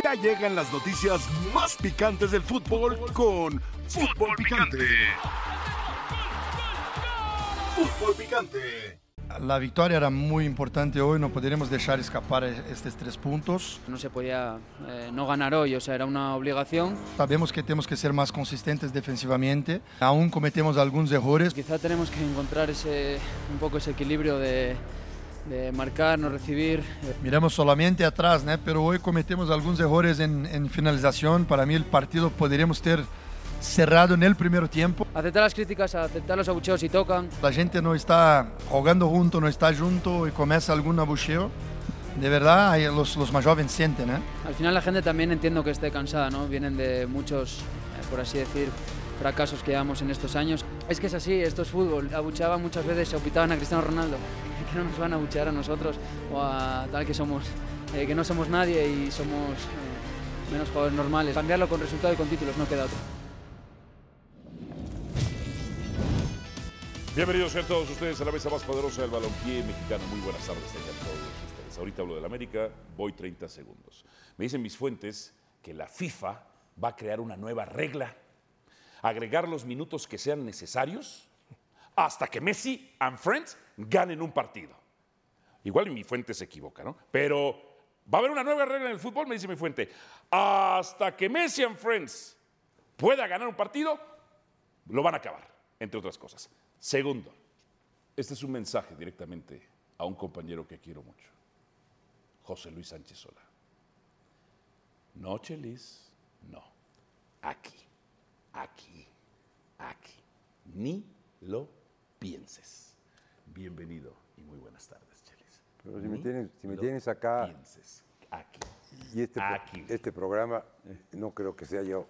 Ya llegan las noticias más picantes del fútbol con Fútbol Picante. Fútbol Picante. La victoria era muy importante hoy, no podríamos dejar escapar estos tres puntos. No se podía eh, no ganar hoy, o sea, era una obligación. Sabemos que tenemos que ser más consistentes defensivamente, aún cometemos algunos errores. Quizá tenemos que encontrar ese, un poco ese equilibrio de, de marcar, no recibir. Miramos solamente atrás, ¿no? pero hoy cometemos algunos errores en, en finalización. Para mí el partido podríamos ter cerrado en el primer tiempo. Aceptar las críticas, aceptar los abucheos si tocan. La gente no está jugando junto, no está junto y comienza algún abucheo. De verdad, los, los más jóvenes sienten. ¿eh? Al final la gente también entiendo que esté cansada, ¿no? Vienen de muchos, eh, por así decir, fracasos que llevamos en estos años. Es que es así, esto es fútbol. Abucheaban muchas veces, se opitaban a Cristiano Ronaldo. Que no nos van a abuchear a nosotros o a tal que somos, eh, que no somos nadie y somos eh, menos jugadores normales. Cambiarlo con resultado y con títulos, no queda otro. Bienvenidos a todos ustedes a la mesa más poderosa del balompié mexicano. Muy buenas tardes todos ustedes. Ahorita hablo del América, voy 30 segundos. Me dicen mis fuentes que la FIFA va a crear una nueva regla, agregar los minutos que sean necesarios hasta que Messi and Friends ganen un partido. Igual mi fuente se equivoca, ¿no? Pero va a haber una nueva regla en el fútbol, me dice mi fuente. Hasta que Messi and Friends pueda ganar un partido, lo van a acabar, entre otras cosas. Segundo, este es un mensaje directamente a un compañero que quiero mucho, José Luis Sánchez Sola. No, Chelis, no. Aquí, aquí, aquí. Ni lo pienses. Bienvenido y muy buenas tardes, Chelis. Pero si me tienes, si me tienes acá Pienses. Aquí. y este, Aquí. este programa, no creo que sea yo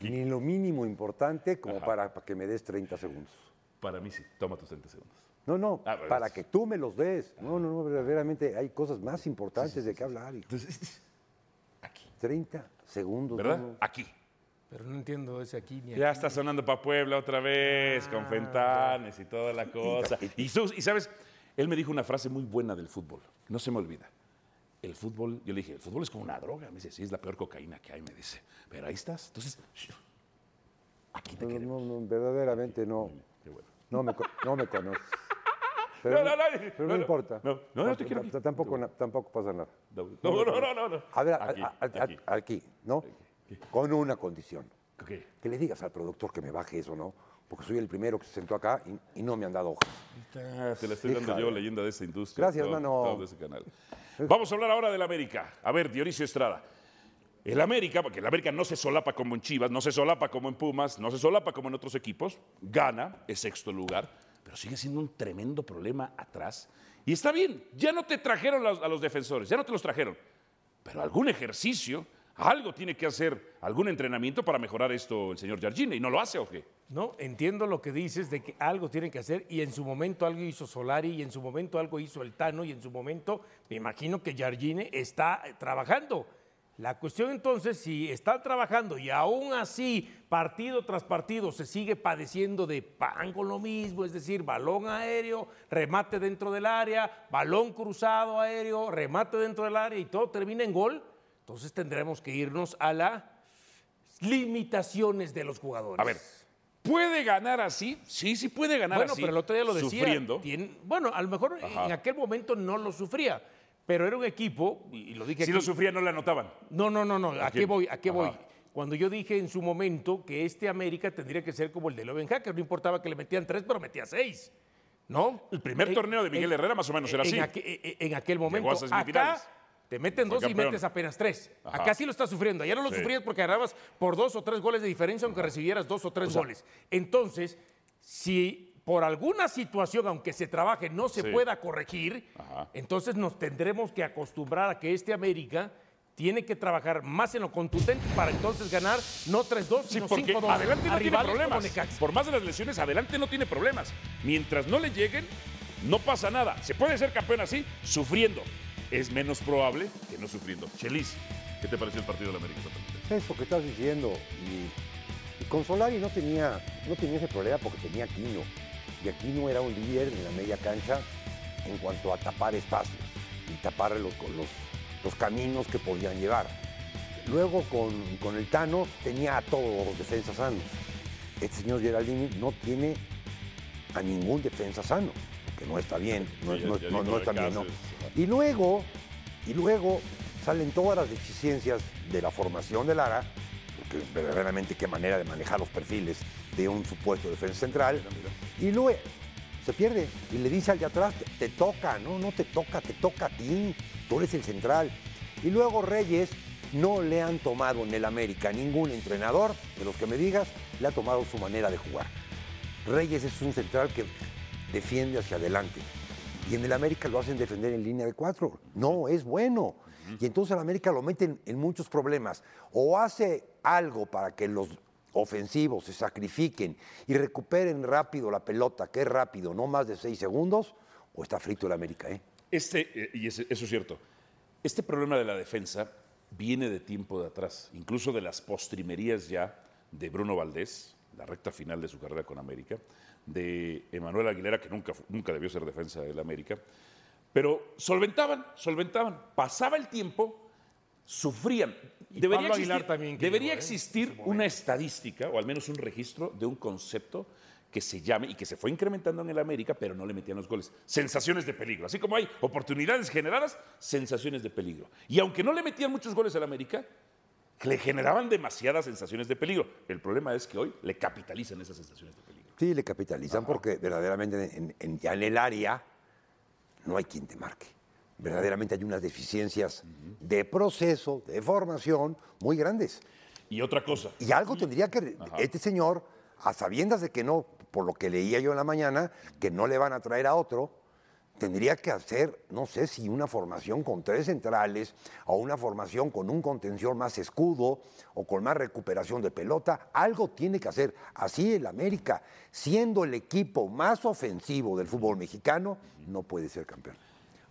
ni lo mínimo importante como para, para que me des 30 segundos. Para mí sí. Toma tus 30 segundos. No, no, Ah, para es- que tú me los des. No, no, no, verdaderamente hay cosas más importantes de qué hablar. hijo. Entonces, aquí. 30 segundos. ¿Verdad? Aquí. Pero no entiendo ese aquí ni Ya aquí. está sonando para Puebla otra vez, con Fentanes y toda la cosa. Y, tú- y sabes, él me dijo una frase muy buena del fútbol, no se me olvida. El fútbol, yo le dije, el fútbol es como una droga. Me dice, sí, es la peor cocaína que hay, me dice. Pero ahí estás. Entonces, aquí te No, queremos. no, no, verdaderamente no. Qué bueno. No me, no me conoces. No, Pero, no, no, pero no, no, no, importa. no, no, no te quiero Tampoco, tampoco pasa nada. No, no, no, no, no. A ver, a- Aquí, a- Con una condición. Que le digas al productor que me baje eso, ¿no? Porque soy el primero que se sentó acá y, y no me han dado hojas. Te la estoy dando yo, leyenda de esta industria. Gracias, todo- mano. todo de ese canal. Vamos a hablar ahora del América. A ver, Dionisio Estrada. El América, porque el América no se solapa como en Chivas, no se solapa como en Pumas, no se solapa como en otros equipos, gana, es sexto lugar, pero sigue siendo un tremendo problema atrás. Y está bien, ya no te trajeron a los defensores, ya no te los trajeron, pero algún ejercicio, algo tiene que hacer, algún entrenamiento para mejorar esto el señor Jardine, y no lo hace o qué. No, entiendo lo que dices de que algo tienen que hacer y en su momento algo hizo Solari y en su momento algo hizo el Tano y en su momento me imagino que Jardine está eh, trabajando. La cuestión entonces, si está trabajando y aún así, partido tras partido, se sigue padeciendo de pan con lo mismo, es decir, balón aéreo, remate dentro del área, balón cruzado aéreo, remate dentro del área y todo termina en gol, entonces tendremos que irnos a las limitaciones de los jugadores. A ver, ¿puede ganar así? Sí, sí puede ganar Bueno, así. pero el otro día lo decía. Sufriendo. tiene- bueno, a lo mejor Ajá. en aquel momento no lo sufría, pero era un equipo, y lo dije Si aquí- lo sufría, no le anotaban. No, no, no, no. ¿A, qué voy? ¿A qué voy? Cuando yo dije en su momento que este América tendría que ser como el de Loven Hacker, no importaba que le metían tres, pero metía seis. ¿No? El primer torneo de Miguel Herrera más o menos era en así. aqu- en, aquel momento. a semifinales. Acá te meten dos y metes apenas tres. Ajá. Acá sí lo estás sufriendo. Ayer no lo Sí. sufrías porque ganabas por dos o tres goles de diferencia, aunque recibieras dos o tres goles. Entonces, si por alguna situación, aunque se trabaje, no se Sí. pueda corregir, Ajá. entonces nos tendremos que acostumbrar a que este América tiene que trabajar más en lo contundente para entonces ganar no 3-2, Sí, sino porque 5-2. adelante no tiene problemas. Por más de las lesiones, adelante no tiene problemas. Mientras no le lleguen, no pasa nada. Se puede ser campeón así, sufriendo. Es menos probable que no sufriendo. Chelis, ¿qué te pareció el partido de la América? Eso que estás diciendo. Y, y con Solari no tenía, no tenía ese problema porque tenía Aquino. Y Aquino era un líder en la media cancha en cuanto a tapar espacios y tapar los, los, los caminos que podían llevar. Luego con, con el Tano tenía a todos los defensas sanos. Este señor Geraldini no tiene a ningún defensa sano, que no está bien, no, está bien. Y luego, y luego salen todas las deficiencias de la formación de Lara, porque verdaderamente qué manera de manejar los perfiles de un supuesto defensa central, y luego se pierde y le dice al de atrás, te, te toca, no, no te toca, te toca a ti, tú eres el central. Y luego Reyes no le han tomado en el América ningún entrenador, de los que me digas, le ha tomado su manera de jugar. Reyes es un central que defiende hacia adelante. Y en el América lo hacen defender en línea de cuatro. No, es bueno. Y entonces el América lo meten en muchos problemas. O hace algo para que los ofensivos se sacrifiquen y recuperen rápido la pelota, que es rápido, no más de seis segundos, o está frito el América, ¿eh? Este, eh, y eso es cierto, este problema de la defensa viene de tiempo de atrás, incluso de las postrimerías ya de Bruno Valdés, la recta final de su carrera con América, de Emanuel Aguilera, que nunca, nunca debió ser defensa del América, pero solventaban, solventaban, pasaba el tiempo, sufrían. Y Debería Pablo existir, también, debería llegó, ¿eh? existir una estadística, o al menos un registro de un concepto que se llame y que se fue incrementando en el América, pero no le metían los goles. Sensaciones de peligro. Así como hay oportunidades generadas, sensaciones de peligro. Y aunque no le metían muchos goles al América, le generaban demasiadas sensaciones de peligro. El problema es que hoy le capitalizan esas sensaciones de peligro. Sí, le capitalizan porque verdaderamente en, en- ya en el área no hay quien te marque. Verdaderamente hay unas deficiencias de proceso, de formación muy grandes. Y otra cosa, Y algo tendría que este señor, a sabiendas de que no, por lo que leía yo en la mañana, que no le van a traer a otro, tendría que hacer, no sé si una formación con tres centrales o una formación con un contención más escudo o con más recuperación de pelota. Algo tiene que hacer. Así el América, siendo el equipo más ofensivo del fútbol mexicano, no puede ser campeón.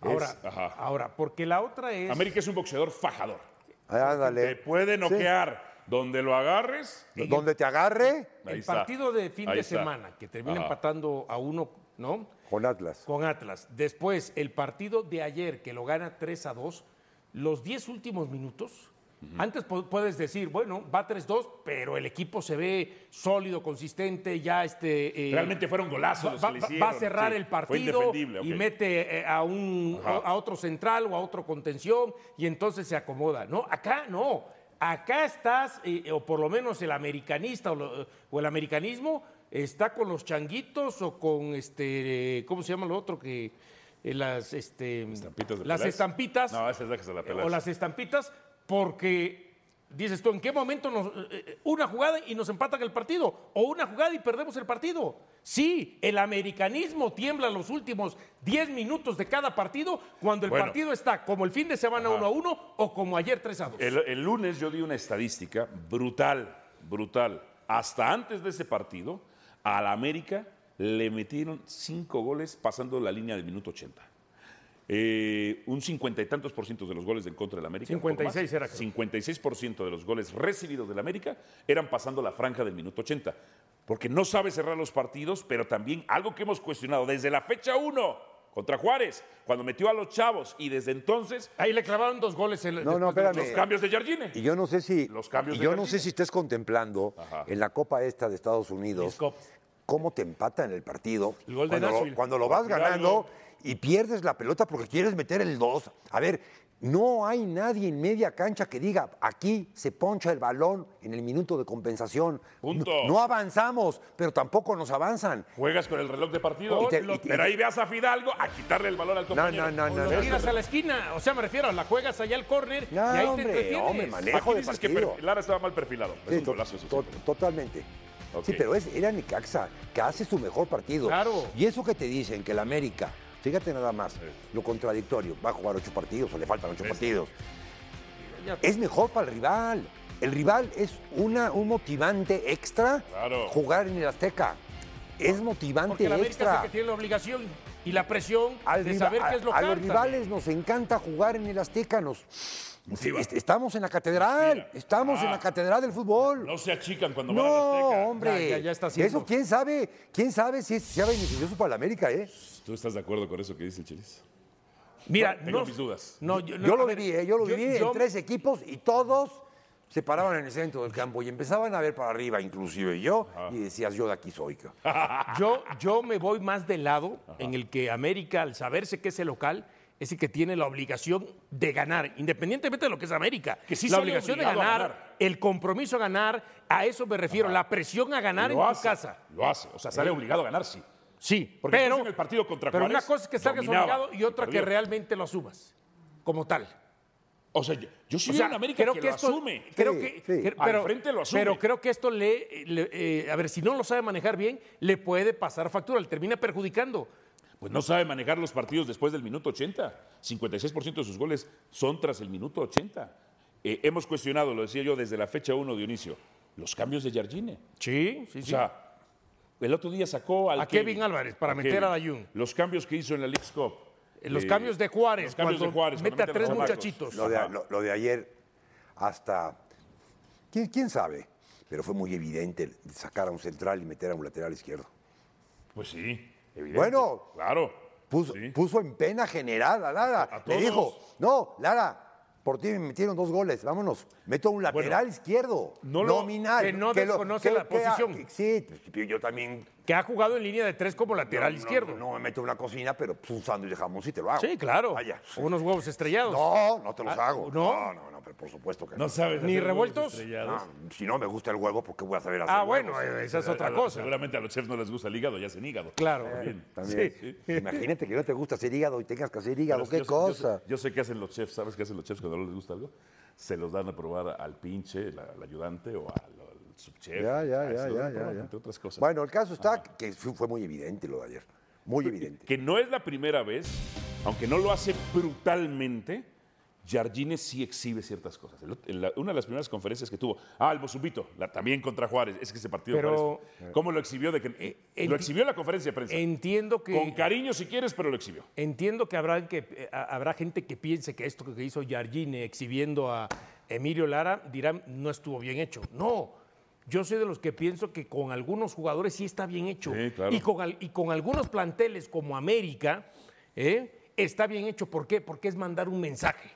Ahora, ahora, porque la otra es. América es un boxeador fajador. Ándale. Te puede Sí. noquear. Donde lo agarres, Donde te agarre el partido de fin Ahí de está. semana, que termina Ajá. empatando a uno, ¿no? con Atlas. Con Atlas. Después, el partido de ayer, que lo gana 3 a 2, los 10 últimos minutos. Antes pu- puedes decir, bueno, va 3-2, pero el equipo se ve sólido, consistente, ya este. eh, Realmente fueron golazos los va, que le va- hicieron. va a cerrar Sí, el partido y mete eh, a, un, Ajá. a otro central o a otro contención y entonces se acomoda. No, acá no. Acá estás, eh, o por lo menos el americanista o, lo- o el americanismo está con los changuitos o con este, ¿cómo se llama lo otro que eh, las este, Estampitas de las Peláez. estampitas No, esa es la que se la Peláez. o las estampitas porque dices tú, ¿en qué momento nos, eh, eh, una jugada y nos empatan el partido? O una jugada y perdemos el partido. Sí, el americanismo tiembla los últimos 10 minutos de cada partido cuando el Bueno. partido está como el fin de semana 1 a 1 o como ayer 3 a 2. El, el lunes yo di una estadística brutal, brutal. Hasta antes de ese partido, a la América le metieron cinco goles pasando la línea del minuto 80. Eh, un cincuenta y tantos por ciento de los goles en contra del América. 56 era, creo. 56 por ciento de los goles recibidos del América eran pasando la franja del minuto 80. Porque no sabe cerrar los partidos, pero también algo que hemos cuestionado desde la fecha 1 contra Juárez, cuando metió a los chavos y desde entonces Ahí le clavaron dos goles. el- No, no, los- espérame. los cambios de Jardine. Y yo no sé si, Los cambios y de yo no sé si estés contemplando Ajá. en la Copa esta de Estados Unidos cómo te empatan el partido El gol de cuando, lo, cuando lo vas ganando y pierdes la pelota porque quieres meter el 2. A ver, no hay nadie en media cancha que diga aquí se poncha el balón en el minuto de compensación. Punto. No, no avanzamos, pero tampoco nos avanzan. Juegas con el reloj de partido. Y te- Lo- y te- pero ahí veas a Fidalgo a quitarle el balón al compañero. no, no, O lo no, tiras a la esquina, o sea, me refiero, la juegas allá al córner No, y ahí hombre, te entretienes. hombre, manejo Aquí de dices que partido. perfi- Lara estaba mal perfilado. Es Sí, un to- golazo eso to- sí. totalmente. Sí, pero es, era Necaxa, que hace su mejor partido. Claro. Y eso que te dicen, que el América, fíjate nada más, lo contradictorio, va a jugar ocho partidos o le faltan ocho partidos. Es mejor para el rival. El rival es una, un motivante extra Claro. jugar en el Azteca. Es motivante Porque la América es el extra. que tiene la obligación y la presión Al de saber a, qué es lo a los rivales nos encanta jugar en el Azteca. Nos, estamos en la catedral. Estamos en Ah. la catedral del fútbol. No se achican cuando van a la No, Azteca. hombre. Ya, ya, ya está haciendo. Eso quién sabe, quién sabe si es- sea beneficioso para la América, ¿eh? ¿Tú estás de acuerdo con eso que dice el Chilis? Mira, Tengo no, mis dudas. no, yo, no, Yo a lo ver, viví, ¿eh? yo lo viví yo- en tres equipos y todos se paraban en el centro del campo y empezaban a ver para arriba, inclusive yo, y decías, yo de aquí soy. cabrón". Yo, yo me voy más del lado en el que América, al saberse que es el local, es el que tiene la obligación de ganar, independientemente de lo que es América. Que sí la obligación de ganar, ganar. el compromiso a ganar, a eso me refiero, la presión a ganar en tu casa. Lo hace. O sea, sale obligado a ganar, sí. Sí, Porque pero, en el partido contra pero una cosa es que salgas dominaba obligado y otra que realmente lo asumas como tal. O sea, yo, yo sí O sea, en América creo que, que lo esto, asume. Creo Sí, que, sí. que- Al pero, frente lo asume. pero creo que esto le, le- eh, a ver, si no lo sabe manejar bien, le puede pasar factura, le termina perjudicando. Pues no sabe manejar los partidos después del minuto 80. 56% de sus goles son tras el minuto 80. Eh, hemos cuestionado, lo decía yo desde la fecha 1 Dionisio, los cambios de Jardine. Sí, sí, O sea, el otro día sacó al A Kevin Álvarez para meter a Dayun. Los cambios que hizo en la League's Cup. Los Eh, cambios de Juárez, los cambios de Juárez, mete a tres los muchachitos. Lo de, Ajá. lo- lo de ayer, hasta. ¿quién, quién sabe? Pero fue muy evidente sacar a un central y meter a un lateral izquierdo. Pues sí, evidente. Bueno. Claro. Puso, sí. puso en pena general a Lara. A Le todos. dijo, no, Lara, por ti me metieron dos goles, vámonos. Meto a un lateral izquierdo, no lo- nominal. que no desconoce la posición. que- sí, pues, yo también Que ha jugado en línea de tres como lateral no, no, izquierdo. No, me meto en una cocina, pero pues, un sándwich de jamón sí te lo hago. Sí, claro. Vaya. Unos huevos estrellados. No, no te los Ah, hago. ¿no? No, no, no, pero por supuesto que No sabes. Ni revueltos. estrellados. No, si no me gusta el huevo, ¿por qué voy a saber hacer Ah, bueno, esa es otra cosa. Seguramente a los chefs no les gusta el hígado, ya hacen hígado. Claro. Bien. También. Sí. Imagínate que no te gusta hacer hígado y tengas que hacer hígado, Pero qué yo sé- yo sé- cosa. Yo sé, qué hacen los chefs, ¿sabes qué hacen los chefs cuando no les gusta algo? Se los dan a probar al pinche, la- al ayudante o al subchef. Ya, ya, ya, ya, ya. Entre otras cosas. Bueno, el caso está que fue muy evidente lo de ayer. Muy evidente. Que no es la primera vez, aunque no lo hace brutalmente, Jardine sí exhibe ciertas cosas. En la- una de las primeras conferencias que tuvo, ah, el Bosumbito, la- también contra Juárez, es que ese partido Pero- Juárez, ¿cómo lo exhibió? De que, enti- lo exhibió en la conferencia de prensa. Entiendo que. Con cariño si quieres, pero lo exhibió. Entiendo que habrá, que, eh, ha- habrá gente que piense que esto que hizo Jardine exhibiendo a Emilio Lara dirán no estuvo bien hecho. No, yo soy de los que pienso que con algunos jugadores sí está bien hecho. Sí, claro. y, con, al- y con algunos planteles como América ¿eh? está bien hecho. ¿Por qué? Porque es mandar un mensaje.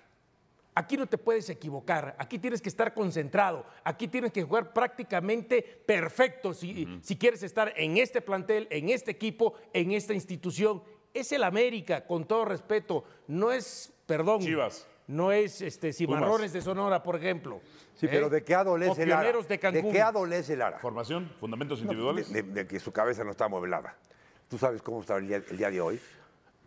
Aquí no te puedes equivocar, aquí tienes que estar concentrado, aquí tienes que jugar prácticamente perfecto si, si quieres estar en este plantel, en este equipo, en esta institución. Es el América, con todo respeto, no es, perdón, Chivas. No es este, Cimarrones de Sonora, por ejemplo. Sí, pero ¿eh? ¿de qué adolece Lara? De Cancún. qué adolece Lara? Formación, fundamentos De, individuales. de- de que su cabeza no está amueblada. Tú sabes cómo está el día, el día de hoy.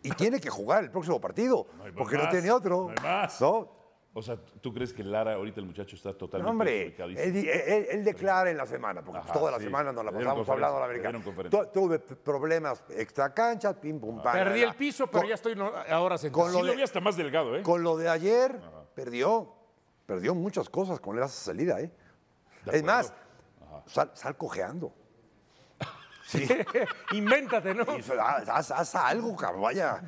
Y tiene que jugar el próximo partido, No porque más, no tiene otro. no hay más. ¿No? O sea, ¿tú crees que Lara, ahorita el muchacho está No, totalmente hombre, desubicadísimo? él, di- él- él declara en la semana, porque Ajá, toda la sí. semana nos la pasamos hablando a la americana. Tuve problemas extra cancha, pim pum pam. Perdí el piso, pero Con- ya estoy no- ahora sentado. con Sí lo lo de- vi hasta más delgado, ¿eh? Con lo de ayer, perdió. Perdió muchas cosas con esa salida, ¿eh? Es más, sal, sal cojeando. Sí. Invéntate, ¿no? Haz, haz- haz algo, cabrón, vaya.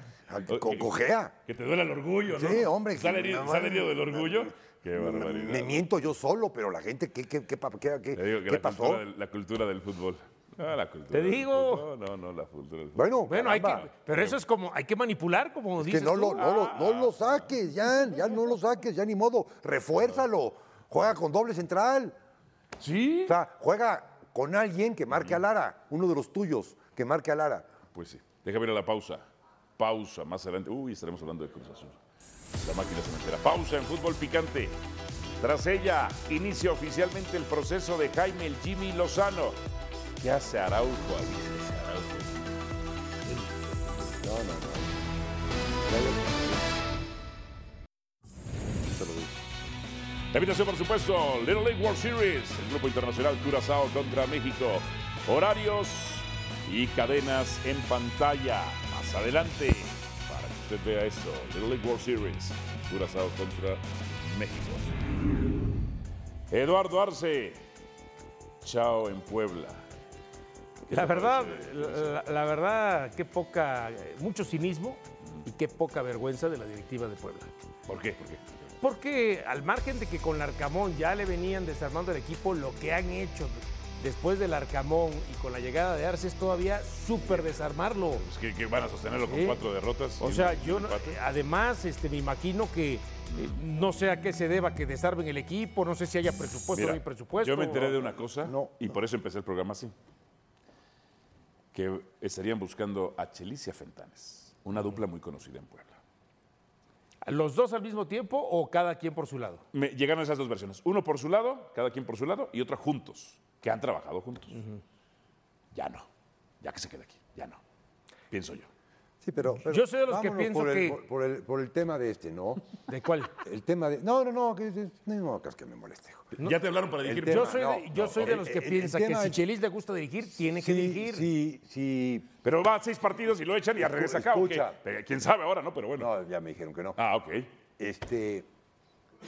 Co- Que- cojea. Que te duele el orgullo, ¿no? Sí, hombre, ¿Sale herido, no, sale no, herido del orgullo? no, Qué Me, barbaridad. me miento yo solo, pero la gente, ¿qué, qué, qué, qué- qué- Te digo que qué la pasó? cultura, del, la cultura del fútbol. Ah, la cultura Te digo. No, no, no, la cultura del fútbol. Bueno, Bueno, hay que, caramba. pero eso es como, hay que manipular, como Es dices que no tú. lo, no, lo, no lo saques, ya, ya no lo saques, ya ni modo. Refuérzalo. Juega con doble central. ¿Sí? O sea, juega con alguien que marque a Lara, uno de los tuyos, que marque a Lara. Pues sí. Déjame ir a la pausa. Pausa, más adelante. Uy, estaremos hablando de Cruz Azul. La máquina cementera. Pausa en fútbol picante. Tras ella, inicia oficialmente el proceso de Jaime el Jimmy Lozano. ¿Qué hace Araujo ahí? No, no, no. La invitación, por supuesto, Little League World Series, el grupo internacional Curazao contra México. Horarios y cadenas en pantalla. Más adelante, para que usted vea esto, Little League World Series, Curazao contra México. Eduardo Arce, chao en Puebla. ¿Qué La verdad, la, la verdad, qué poca, mucho cinismo y qué poca vergüenza de la directiva de Puebla. ¿Por qué? ¿Por qué? Porque al margen de que con Larcamón ya le venían desarmando el equipo, lo que han hecho después del Arcamón y con la llegada de Arce es todavía súper desarmarlo. Pues que, que van a sostenerlo con cuatro derrotas. O sea, yo no- además este, me imagino que Eh, no sé a qué se deba que desarmen el equipo, no sé si haya presupuesto o no hay presupuesto. Yo me enteré de una cosa No, y por eso empecé el programa así. Que estarían buscando a Chelicia Fentanes, una dupla muy conocida en Puebla. ¿Los dos al mismo tiempo o cada quien por su lado? Me llegaron esas dos versiones. Uno por su lado, cada quien por su lado, y otra juntos, que han trabajado juntos. Ya no. Ya que se quede aquí. Ya no. Pienso yo. Sí, pero, pero Yo soy de los que pienso por el- que- por, por el, por el tema de este, ¿no? ¿De cuál? El tema de... No, no, no, que, no, que es que me moleste. hijo. Ya te hablaron para dirigir. tema- Yo soy, no, de, yo no, soy de el- los que el- el piensa que si Chelis le gusta dirigir, tiene que dirigir. sí, sí. Pero va a seis partidos y lo echan y ya Escu- regresa acá. Eh, ¿Quién sabe ahora, no? Pero bueno. No, ya me dijeron que no. Ah, ok. Este,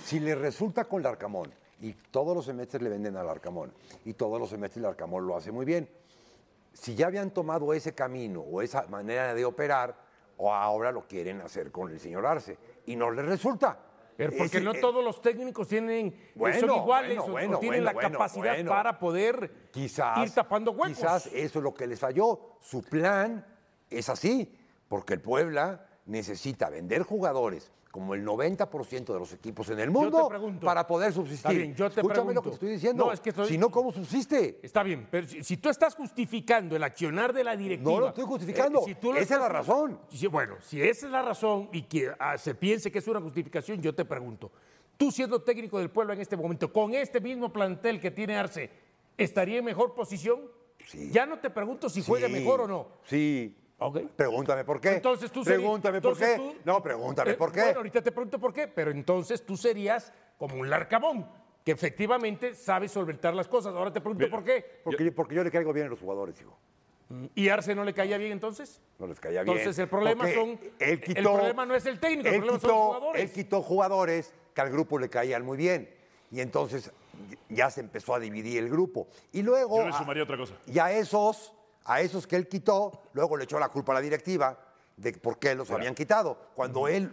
si le resulta con el Arcamón, y todos los semestres le venden al Arcamón, y todos los semestres el Arcamón lo hace muy bien, si ya habían tomado ese camino o esa manera de operar, o ahora lo quieren hacer con el señor Arce, y no le resulta. Pero porque Ese- no eh, todos los técnicos tienen, eh, Bueno, son iguales bueno, o- o, bueno, tienen la capacidad para poder quizás, ir tapando huecos. Quizás eso es lo que les falló. Su plan es así, porque el Puebla necesita vender jugadores como el 90% de los equipos en el mundo pregunto. para poder subsistir. Bien, yo te Escúchame lo pregunto. que te estoy diciendo. No, es que estoy- Si no, ¿cómo subsiste? Está bien, pero si, si tú estás justificando el accionar de la directiva. No lo estoy justificando. eh, si tú lo Esa es la razón. si- bueno, si esa es la razón y que ah, se piense que es una justificación, yo te pregunto. Tú siendo técnico del pueblo en este momento, con este mismo plantel que tiene Arce, ¿estaría en mejor posición? Sí. Ya no te pregunto si juega Sí, mejor o no. Sí. Pregúntame por qué. Entonces tú serías- Pregúntame por qué. tú- no, pregúntame Eh, por qué. Bueno, ahorita te pregunto por qué, pero entonces tú serías como un larcamón, que efectivamente sabe solventar las cosas. Ahora te pregunto Bien. por qué. porque, yo, porque yo le caigo bien a los jugadores, hijo. ¿Y Arce no le caía bien entonces? No les caía bien. Entonces, el problema Porque son- él el quitó- problema no es el técnico, el problema son los quitó- jugadores. Él quitó jugadores que al grupo le caían muy bien. Y entonces ya se empezó a dividir el grupo. Y luego. Yo le a- sumaría otra cosa. Y a esos, a esos que él quitó, luego le echó la culpa a la directiva de por qué los habían quitado. Cuando él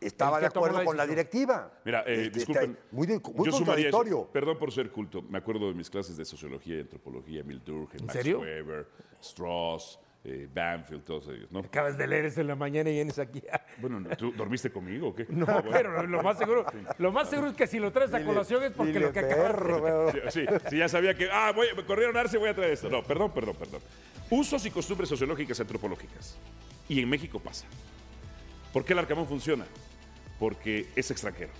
estaba de acuerdo la con la directiva. Mira, eh, Este, disculpen. está Muy, de- muy yo sumaría eso. contradictorio. Perdón por ser culto. Me acuerdo de mis clases de sociología y antropología, Emil Durkheim, Max serio? Weber, Strauss, eh, Banfield, todos ellos, ¿no? Acabas de leer eso en la mañana y vienes aquí. Bueno, ¿tú dormiste conmigo o qué? No, Ah, bueno. pero lo más seguro, lo más seguro es que si lo traes a colación es porque Dile, lo que acabas de. Sí, sí, ya sabía que, ah, voy, me corrieron a Arce, voy a traer esto. No, perdón, perdón, perdón. Usos y costumbres sociológicas y antropológicas. Y en México pasa. ¿Por qué el Arcamón funciona? Porque es extranjero.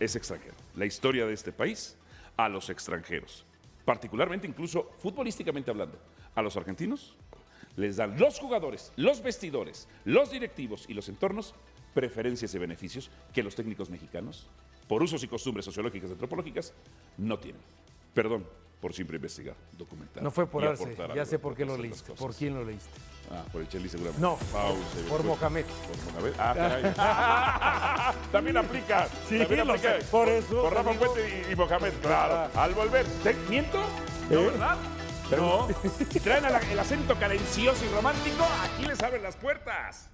Es extranjero. La historia de este país a los extranjeros. Particularmente, incluso futbolísticamente hablando, a los argentinos les dan los jugadores, los vestidores, los directivos y los entornos preferencias y beneficios que los técnicos mexicanos, por usos y costumbres sociológicas y antropológicas, no tienen. Perdón por siempre investigar, documentar. No fue por Arce, ya sé por qué lo leíste. ¿Por quién lo leíste? Ah, por el Chelsea seguramente. No, Pausa, por, Mohamed. Por Mohamed. Ah, caray. También aplica. Sí, también aplica. sé, por eso Por Rafa. Puente y, y Mohamed, claro. Al volver. ¿Te miento? ¿No, verdad? No. Si traen el, el acento cadencioso y romántico, aquí les abren las puertas.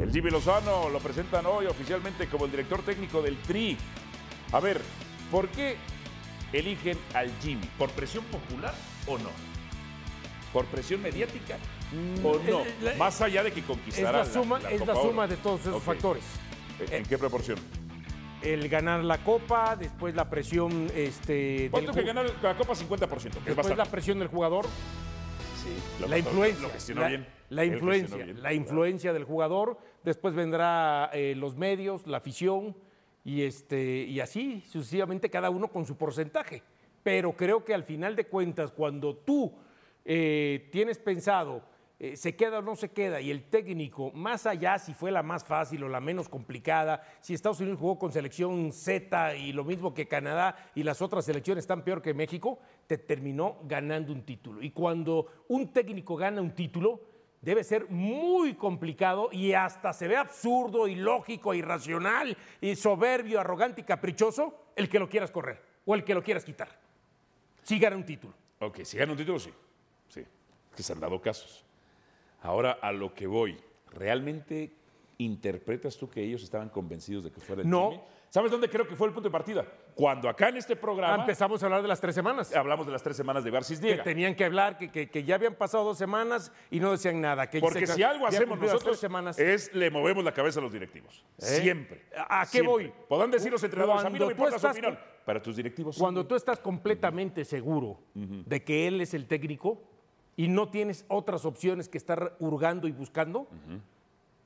El Jimmy Lozano lo presentan hoy oficialmente como el director técnico del Tri. A ver, ¿por qué eligen al Jimmy? ¿Por presión popular o no? ¿Por presión mediática o no? eh, la- Más allá de que Es conquistara la suma, es la Copa suma Oro. de todos esos factores. ¿En qué proporción? El ganar la copa, después la presión este, del ¿Cuánto que ganar la Copa 50%? Que es después la presión del jugador, Sí, la influencia. Lo gestionó la, bien. la influencia, bien. la influencia del jugador, después vendrá eh, los medios, la afición y este y así sucesivamente cada uno con su porcentaje. Pero creo que al final de cuentas, cuando tú eh, tienes pensado eh, se queda o no se queda y el técnico, más allá si fue la más fácil o la menos complicada, si Estados Unidos jugó con selección Z y lo mismo que Canadá y las otras selecciones están peor que México, te terminó ganando un título. Y cuando un técnico gana un título, debe ser muy complicado y hasta se ve absurdo, ilógico, irracional y soberbio, arrogante y caprichoso el que lo quieras correr o el que lo quieras quitar. Si gana un título. Ok, si gana un título, sí. Sí. Que se han dado casos. Ahora, a lo que voy. ¿Realmente interpretas tú que ellos estaban convencidos de que fuera el No. Jimmy? ¿Sabes dónde creo que fue el punto de partida? Cuando acá en este programa Empezamos a hablar de las tres semanas. hablamos de las tres semanas de Bar Que tenían que hablar, que, que- que ya habían pasado dos semanas y no decían nada. Que Porque se- si algo hacemos nosotros semanas. es le movemos la cabeza a los directivos. Siempre. ¿A- qué Siempre. voy? Podrán decir los entrenadores, a mí no me importa su. Pero tus directivos sí. Cuando tú estás completamente seguro de que él es el técnico y no tienes otras opciones que estar hurgando y buscando,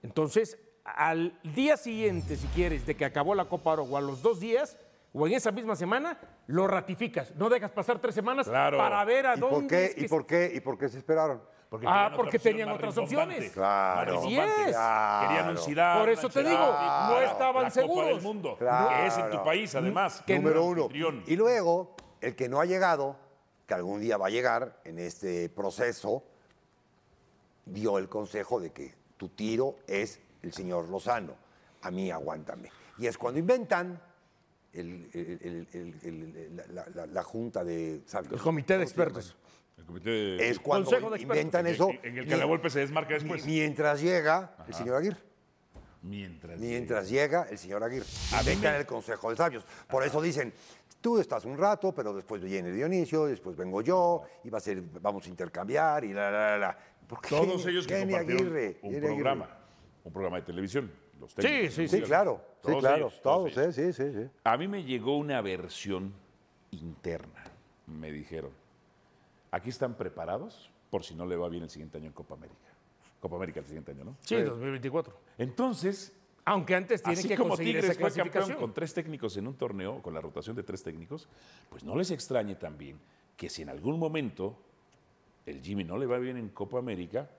entonces al día siguiente, si quieres, de que acabó la Copa Oro o a los dos días o en esa misma semana, lo ratificas. No dejas pasar tres semanas Claro. para ver a ¿Y dónde por, qué, es que ¿Y por qué? ¿Y por qué se esperaron? Porque Ah, tenían porque tenían otras opciones. Claro. Así es. Querían un Zidane, Por eso te digo, no estaban la seguros. Copa del Mundo, Claro. que es en tu país, además. Que Número no- uno. Y luego, el que no ha llegado, que algún día va a llegar en este proceso, dio el consejo de que tu tiro es el señor Lozano. A mí aguántame. Y es cuando inventan el- el- el- el- el- la, la- la- la junta de sabios. El comité de expertos. El comité de- Es cuando Consejo de expertos. inventan en- eso. En el que la golpe se desmarca después. Mientras llega el señor Aguirre. Mientras. Mientras llega el señor Aguirre. Inventan el Consejo de Sabios. Por eso dicen, tú estás un rato, pero después viene Dionisio, después vengo yo, y va a ser, vamos a intercambiar, y la, la, la, la. ¿Por qué Todos ellos que compartieron Aguirre? un Aguirre. programa, un programa de televisión. Los Sí, sí, Sí, claro, sí, claro, ellos, todos, todos sí, sí. A mí me llegó una versión interna. Me dijeron, aquí están preparados por si no le va bien el siguiente año en Copa América. Copa América el siguiente año, ¿no? Sí, 2024. Entonces, Aunque antes tienen así que como conseguir Tigres esa fue campeón clasificación. con tres técnicos en un torneo, con la rotación de tres técnicos, pues no les extrañe también que si en algún momento el Jimmy no le va bien en Copa América,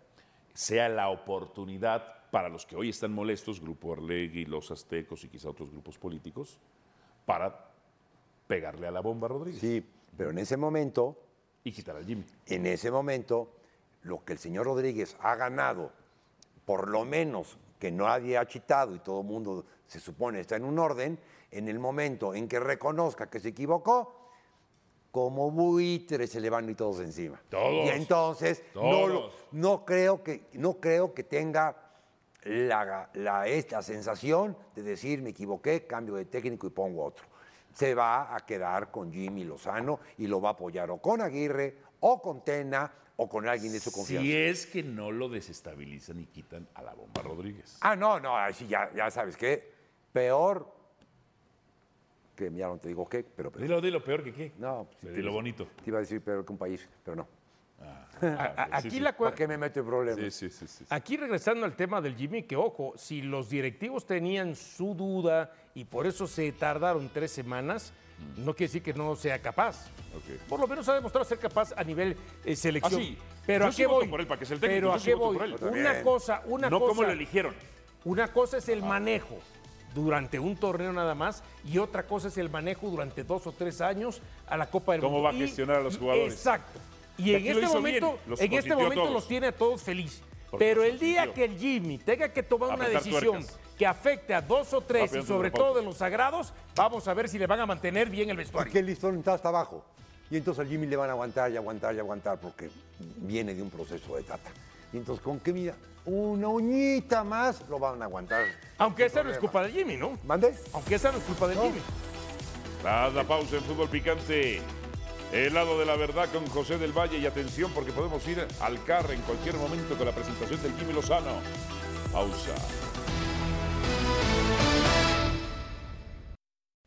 sea la oportunidad para los que hoy están molestos, Grupo Orlegui, los Aztecos y quizá otros grupos políticos, para pegarle a la bomba a Rodríguez Sí, pero en ese momento, y quitar al Jimmy. en ese momento, lo que el señor Rodríguez ha ganado, por lo menos que nadie ha chitado y todo el mundo se supone está en un orden, en el momento en que reconozca que se equivocó, como buitres se le van y todos encima. Todos. Y entonces no, no, creo que, no creo que tenga la, la- esta sensación de decir me equivoqué, cambio de técnico y pongo otro. Se va a quedar con Jimmy Lozano y lo va a apoyar o con Aguirre o con Tena o con alguien de su confianza. Si es que no lo desestabilizan y quitan a la bomba Rodríguez. Ah, no, no, ahí sí, ya, ya sabes qué. Peor que ya no te digo qué, pero peor. Dilo, dilo peor que qué. No, pues, Dilo bonito. Te iba a decir peor que un país, pero no. A- a- Sí, aquí sí. la cue- ¿Para qué me meto en problemas? Sí, sí, sí, sí. Aquí regresando al tema del Jimmy, que ojo, si los directivos tenían su duda y por eso se tardaron tres semanas, no quiere decir que no sea capaz. Por lo menos ha demostrado ser capaz a nivel eh, selección. Ah, sí. Pero Yo a sí qué voy? por él, para que sea el técnico, Pero yo a qué voy? por él. Yo Una cosa, una no cosa. como lo eligieron. Una cosa es el manejo durante un torneo nada más y otra cosa es el manejo durante dos o tres años a la Copa del ¿Cómo Mundo. va a gestionar a los jugadores? Exacto. Y en este momento, los en este momento todos. los tiene a todos feliz. Porque Pero el día que el Jimmy tenga que tomar una decisión tuercas. Que afecte a dos o tres y sobre todo de los sagrados, vamos a ver si le van a mantener bien el ¿Por vestuario. qué el listón está hasta abajo? Y entonces al Jimmy le van a aguantar y aguantar y aguantar porque viene de un proceso de tata. Y entonces, ¿con qué mira? Una uñita más lo van a aguantar. Aunque esa no es culpa del Jimmy, ¿no? ¿Mande? Aunque esa no es culpa del Jimmy. Tras la pausa en fútbol picante. El lado de la verdad con José del Valle y atención porque podemos ir al CAR en cualquier momento con la presentación del Jimmy Lozano. Pausa.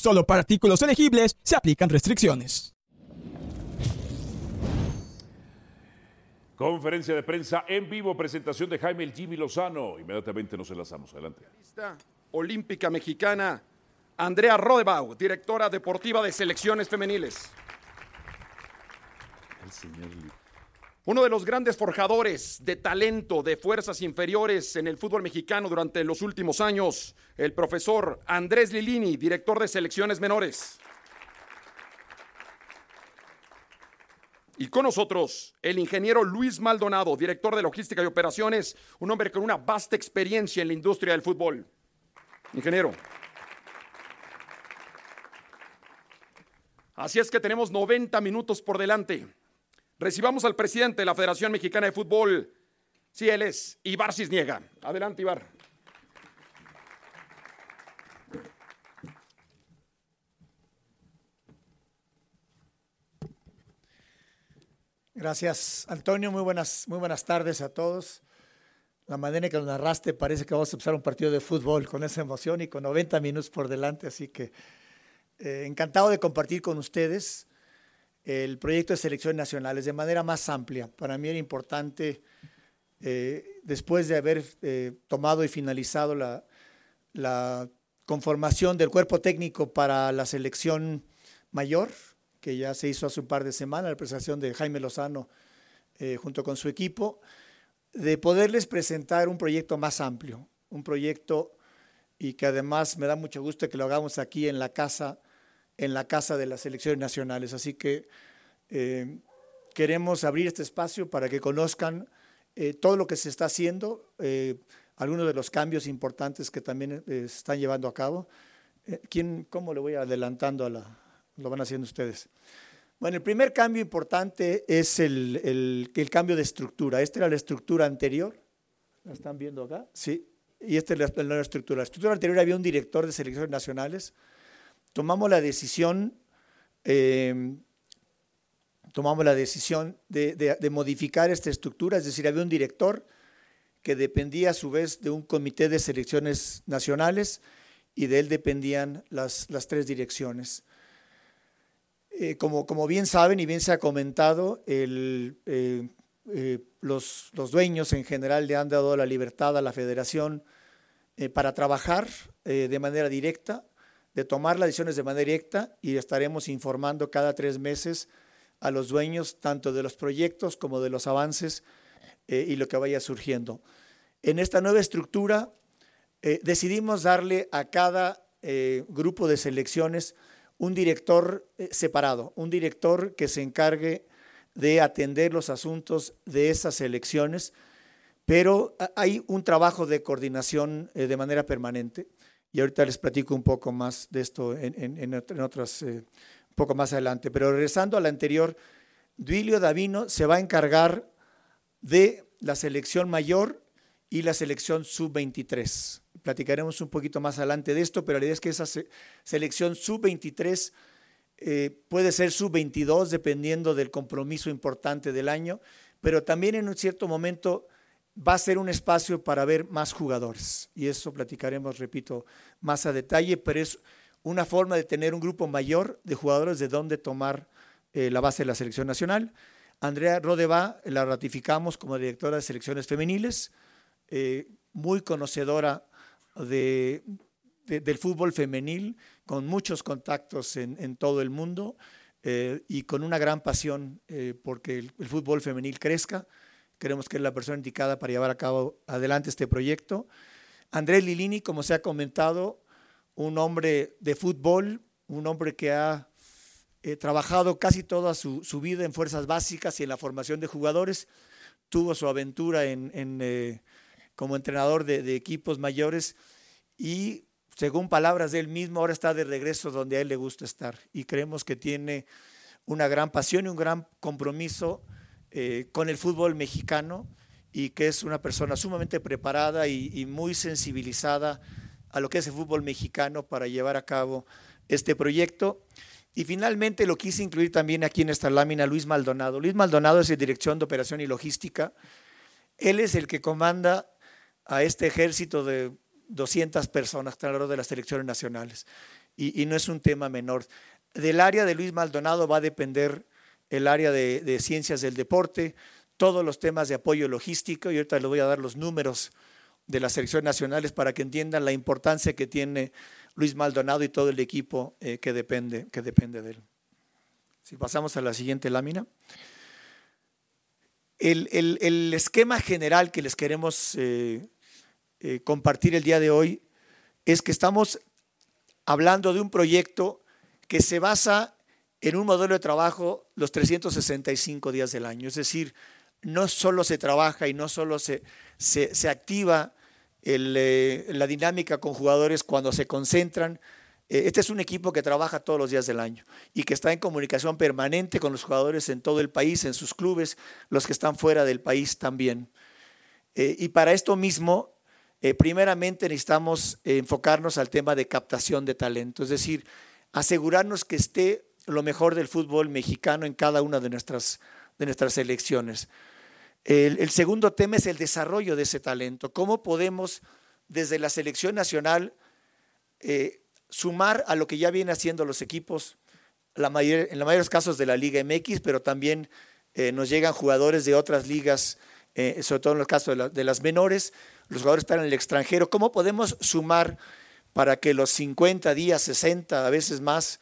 Solo para artículos elegibles se aplican restricciones. Conferencia de prensa en vivo, presentación de Jaime el Jimmy Lozano. Inmediatamente nos enlazamos. Adelante. Olímpica mexicana, Andrea Rodebau, directora deportiva de selecciones femeniles. El señor Uno de los grandes forjadores de talento de fuerzas inferiores en el fútbol mexicano durante los últimos años, el profesor Andrés Lilini, director de selecciones menores. Y con nosotros el ingeniero Luis Maldonado, director de logística y operaciones, un hombre con una vasta experiencia en la industria del fútbol. Ingeniero. Así es que tenemos 90 minutos por delante. Recibamos al presidente de la Federación Mexicana de Fútbol. Sí, él es Ibar Cisniega. Adelante, Ibar. Gracias, Antonio. Muy buenas, muy buenas tardes a todos. La manera en que nos narraste parece que vamos a empezar un partido de fútbol con esa emoción y con 90 minutos por delante, así que eh, encantado de compartir con ustedes el proyecto de selecciones nacionales de manera más amplia. Para mí era importante, eh, después de haber eh, tomado y finalizado la, conformación del cuerpo técnico para la selección mayor, que ya se hizo hace un par de semanas, la presentación de Jaime Lozano eh, junto con su equipo, de poderles presentar un proyecto más amplio, un proyecto y que además me da mucho gusto que lo hagamos aquí en la casa, en la casa de las elecciones nacionales. Así que eh, queremos abrir este espacio para que conozcan eh, todo lo que se está haciendo, algunos de los cambios importantes que también se están llevando a cabo. ¿Quién, ¿Cómo le voy adelantando a la, lo van haciendo ustedes. Bueno, el primer cambio importante es el, el, cambio de estructura. Esta era la estructura anterior. ¿La están viendo acá? Sí. Y esta es la, nueva estructura. La estructura anterior había un director de selecciones nacionales. Tomamos la decisión, eh, tomamos la decisión de, modificar esta estructura, es decir, había un director que dependía a su vez de un comité de selecciones nacionales y de él dependían las, las tres direcciones. Eh, como, como, bien saben y bien se ha comentado, eh, eh, los, los, dueños en general le han dado la libertad a la federación para trabajar de manera directa, de tomar las decisiones de manera directa y estaremos informando cada tres meses a los dueños tanto de los proyectos como de los avances y lo que vaya surgiendo. En esta nueva estructura decidimos darle a cada grupo de selecciones un director eh, separado, un director que se encargue de atender los asuntos de esas elecciones, pero hay un trabajo de coordinación eh, de manera permanente. Y ahorita les platico un poco más de esto en, otras, eh, un poco más adelante. Pero regresando al anterior, Duilio Davino se va a encargar de la selección mayor y la selección sub-23. Platicaremos un poquito más adelante de esto, pero la idea es que esa selección sub-23 eh, puede ser sub-22 dependiendo del compromiso importante del año, pero también en un cierto momento va a ser un espacio para ver más jugadores. Y eso platicaremos, repito, más a detalle, pero es una forma de tener un grupo mayor de jugadores de dónde tomar eh, la base de la selección nacional. Andrea Rodeva la ratificamos como directora de selecciones femeniles. Eh, muy conocedora de, del fútbol femenil, con muchos contactos en, todo el mundo eh, y con una gran pasión porque el, fútbol femenil crezca. Creemos que es la persona indicada para llevar a cabo adelante este proyecto. Andrés Lilini, como se ha comentado, un hombre de fútbol, un hombre que ha trabajado casi toda su, vida en fuerzas básicas y en la formación de jugadores. Tuvo su aventura en, como entrenador de, equipos mayores y según palabras de él mismo, ahora está de regreso donde a él le gusta estar. Y creemos que tiene una gran pasión y un gran compromiso eh, con el fútbol mexicano y que es una persona sumamente preparada y, muy sensibilizada a lo que es el fútbol mexicano para llevar a cabo este proyecto. Y finalmente lo quise incluir también aquí en esta lámina Luis Maldonado. Luis Maldonado es el dirección de operación y logística. Él es el que comanda a este ejército de 200 personas están de las elecciones nacionales. Y, no es un tema menor. Del área de Luis Maldonado va a depender el área de, ciencias del deporte, todos los temas de apoyo logístico y ahorita les voy a dar los números de las selecciones nacionales para que entiendan la importancia que tiene Luis Maldonado y todo el equipo eh, que, depende, que depende de él. Si pasamos a la siguiente lámina. El, el, esquema general que les queremos eh, eh, compartir el día de hoy es que estamos hablando de un proyecto que se basa en un modelo de trabajo los 365 días del año. Es decir, no solo se trabaja y no solo se, se, activa eh, la dinámica con jugadores cuando se concentran. Eh, este es un equipo que trabaja todos los días del año y que está en comunicación permanente con los jugadores en todo el país, en sus clubes, los que están fuera del país también. Eh, y para esto mismo, primeramente necesitamos enfocarnos al tema de captación de talento, es decir, asegurarnos que esté lo mejor del fútbol mexicano en cada una de nuestras, de nuestras selecciones. El, segundo tema es el desarrollo de ese talento. ¿Cómo podemos desde la selección nacional eh, sumar a lo que ya vienen haciendo los equipos, la en los mayores casos de la Liga MX, pero también eh, nos llegan jugadores de otras ligas, eh, sobre todo en los casos de, de, las menores, los jugadores están en el extranjero. ¿Cómo podemos sumar para que los 50 días, 60, a veces más,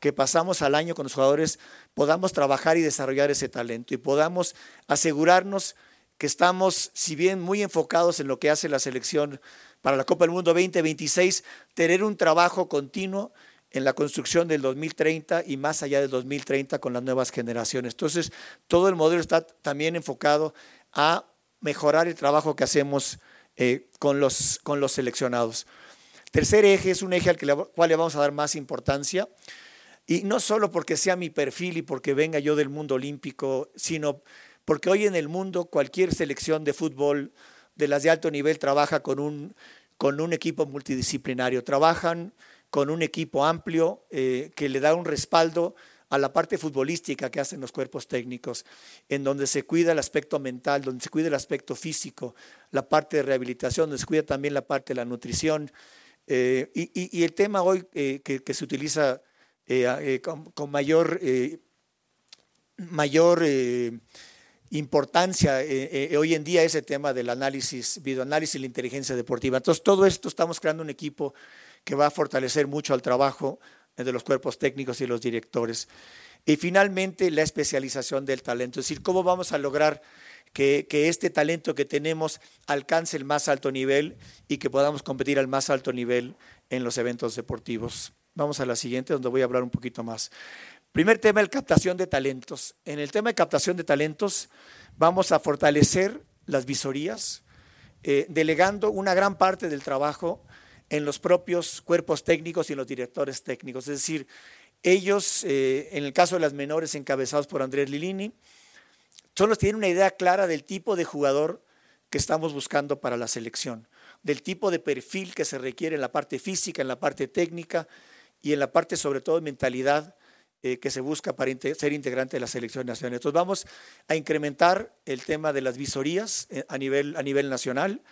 que pasamos al año con los jugadores podamos trabajar y desarrollar ese talento y podamos asegurarnos que estamos, si bien muy enfocados en lo que hace la selección para la Copa del Mundo 2026, tener un trabajo continuo en la construcción del 2030 y más allá del 2030 con las nuevas generaciones. Entonces, todo el modelo está también enfocado a mejorar el trabajo que hacemos eh, con, los, con los seleccionados. Tercer eje es un eje al que cual le vamos a dar más importancia y no solo porque sea mi perfil y porque venga yo del mundo olímpico, sino porque hoy en el mundo cualquier selección de fútbol de las de alto nivel trabaja con un, con un equipo multidisciplinario, trabajan con un equipo amplio eh, que le da un respaldo a la parte futbolística que hacen los cuerpos técnicos, en donde se cuida el aspecto mental, donde se cuida el aspecto físico, la parte de rehabilitación, donde se cuida también la parte de la nutrición. Eh, y, el tema hoy eh, que, se utiliza eh, eh, con, mayor, eh, mayor importancia hoy en día ese tema del análisis, videoanálisis y la inteligencia deportiva. Entonces, todo esto estamos creando un equipo que va a fortalecer mucho al trabajo de los cuerpos técnicos y los directores. Y finalmente, la especialización del talento, es decir, cómo vamos a lograr que, que, este talento que tenemos alcance el más alto nivel y que podamos competir al más alto nivel en los eventos deportivos. Vamos a la siguiente, donde voy a hablar un poquito más. Primer tema, el captación de talentos. En el tema de captación de talentos, vamos a fortalecer las visorías, eh, delegando una gran parte del trabajo en los propios cuerpos técnicos y en los directores técnicos. Es decir, ellos, eh, en el caso de las menores encabezados por Andrés Lilini, solo tienen una idea clara del tipo de jugador que estamos buscando para la selección, del tipo de perfil que se requiere en la parte física, en la parte técnica, y en la parte sobre todo de mentalidad eh, que se busca para ser integrante de la selección nacional. Entonces vamos a incrementar el tema de las visorías eh, a, nivel, a nivel nacional.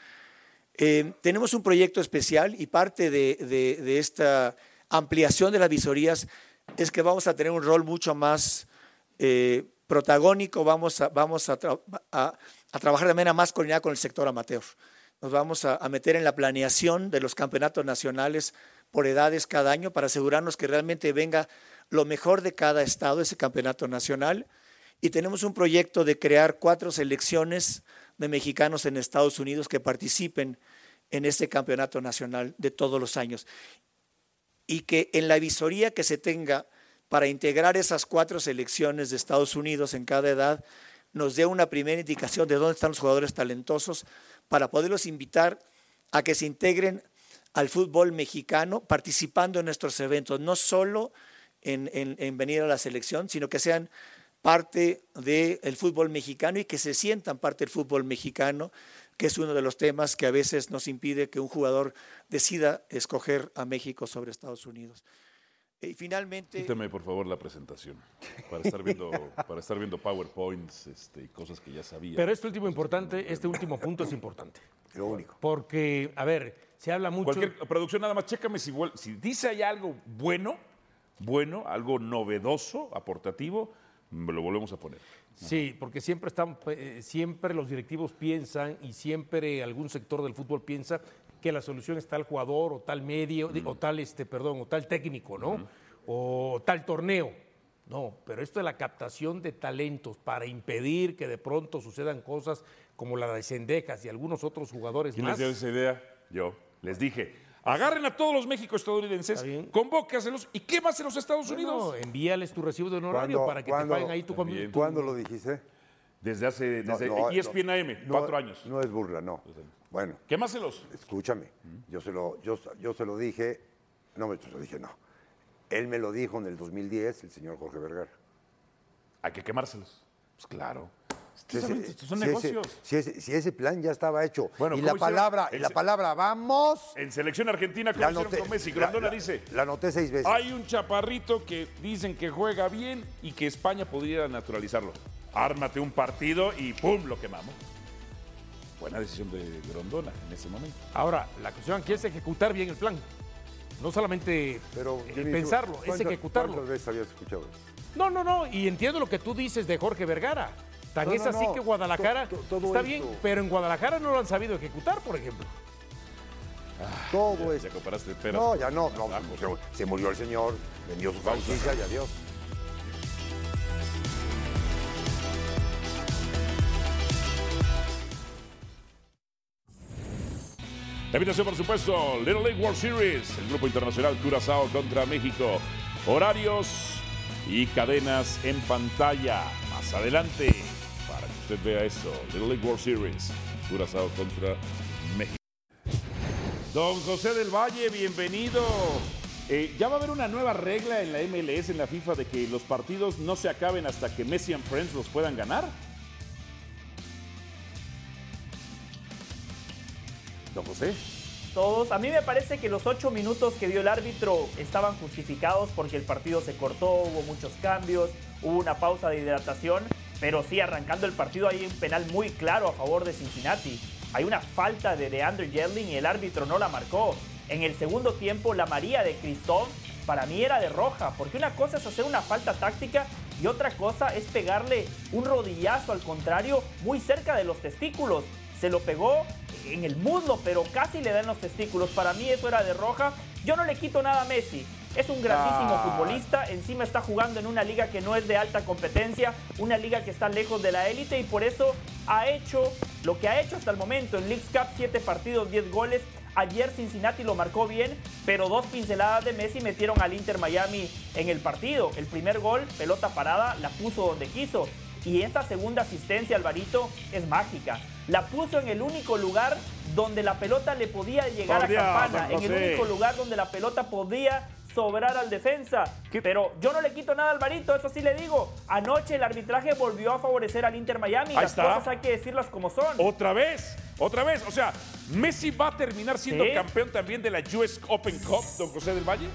Eh, tenemos un proyecto especial y parte de, de, esta ampliación de las visorías es que vamos a tener un rol mucho más protagónico, vamos, a, vamos a, a, a, trabajar de manera más coordinada con el sector amateur. Nos vamos a, meter en la planeación de los campeonatos nacionales por edades cada año para asegurarnos que realmente venga lo mejor de cada estado, ese campeonato nacional. Y tenemos un proyecto de crear cuatro selecciones de mexicanos en Estados Unidos que participen en este campeonato nacional de todos los años. Y que en la visoría que se tenga para integrar esas cuatro selecciones de Estados Unidos en cada edad, nos dé una primera indicación de dónde están los jugadores talentosos para poderlos invitar a que se integren al fútbol mexicano participando en nuestros eventos, no solo en, venir a la selección, sino que sean parte del fútbol mexicano y que se sientan parte del fútbol mexicano, que es uno de los temas que a veces nos impide que un jugador decida escoger a México sobre Estados Unidos. Y finalmente... Quítame, por favor, la presentación, para estar viendo, para estar viendo PowerPoints este, y cosas que ya sabía. Pero este último importante, este último punto es importante. Lo único. Porque, a ver, se habla mucho. Cualquier producción, nada más, chécame si, si dice hay algo bueno, bueno, algo novedoso, aportativo, lo volvemos a poner. Sí, porque siempre están, eh, siempre los directivos piensan y siempre algún sector del fútbol piensa que la solución es tal jugador o tal medio o tal este, perdón, o tal técnico, ¿no? O tal torneo. No, pero esto es la captación de talentos para impedir que de pronto sucedan cosas como la de Sendejas y algunos otros jugadores ¿Quién más. les dio esa idea? Yo. Les dije, agarren a todos los México estadounidenses, convócaselos y ¿qué más en los Estados Bueno, Unidos? envíales tu recibo de honorario ¿Cuándo- para que te paguen ahí tu tu- ¿Cuándo lo dijiste? Desde hace, No, desde no, ESPN AM, no, cuatro años. No es burla, no. Bueno, Quémaselos. escúchame. Yo se lo, yo, yo se lo dije, no, yo se lo dije, no. Él me lo dijo en el 2010, el señor Jorge Vergara. Hay que quemárselos. Pues claro. Si son- ese- estos son si ese- negocios. si, ese, si ese plan ya estaba hecho Bueno, y ¿cómo la palabra, y El la palabra vamos, En selección argentina, ¿cómo la anoté, con Messi? la- Grondona la- dice, la anoté seis veces. hay un chaparrito que dicen que juega bien y que España podría naturalizarlo. Ármate un partido y ¡pum! lo quemamos. Buena decisión de Grondona en ese momento. Ahora, la cuestión aquí es ejecutar bien el plan. No solamente Pero, eh, Jimmy, pensarlo, es ¿cuántas- ejecutarlo. ¿Cuántas veces habías escuchado? No, no, no, y entiendo lo que tú dices de Jorge Vergara. Tan No, es no, así no. que Guadalajara To- to- todo está esto. bien, pero en Guadalajara no lo han sabido ejecutar, por ejemplo. Todo Ya, esto. ya comparaste peras. No, ya no, no, se, se murió el señor, vendió su franquicia y adiós. La invitación, por supuesto, Little League World Series, el grupo internacional Curazao contra México. Horarios y cadenas en pantalla. Más adelante, usted vea esto, Little League World Series, Curazao contra México. Don José del Valle, bienvenido. Eh, ya va a haber una nueva regla en la MLS, en la FIFA, de que los partidos no se acaben hasta que Messi and Friends los puedan ganar. Don José. todos. A mí me parece que los ocho minutos que dio el árbitro estaban justificados porque el partido se cortó, hubo muchos cambios, hubo una pausa de hidratación, pero sí, arrancando el partido hay un penal muy claro a favor de Cincinnati. Hay una falta de DeAndre Jedlin y el árbitro no la marcó. En el segundo tiempo, la María de Cristóbal para mí era de roja, porque una cosa es hacer una falta táctica y otra cosa es pegarle un rodillazo al contrario muy cerca de los testículos. Se lo pegó en el muslo, pero casi le dan los testículos. Para mí eso era de roja. Yo no le quito nada a Messi. Es un grandísimo Ah. futbolista. Encima está jugando en una liga que no es de alta competencia, una liga que está lejos de la élite y por eso ha hecho lo que ha hecho hasta el momento. En Leagues Cup, 7 partidos, 10 goles. Ayer Cincinnati lo marcó bien, pero dos pinceladas de Messi metieron al Inter Miami en el partido. El primer gol, pelota parada, la puso donde quiso. Y esta segunda asistencia, Alvarito, es mágica. La puso en el único lugar donde la pelota le podía llegar Por Dios, a Campana. En el único lugar donde la pelota podía sobrar al defensa. Pero yo no le quito nada a Alvarito, eso sí le digo. Anoche el arbitraje volvió a favorecer al Inter Miami. Ahí Las está. cosas hay que decirlas como son. Otra vez, otra vez. O sea, Messi va a terminar siendo Sí. campeón también de la US Open Cup, don José del Valle.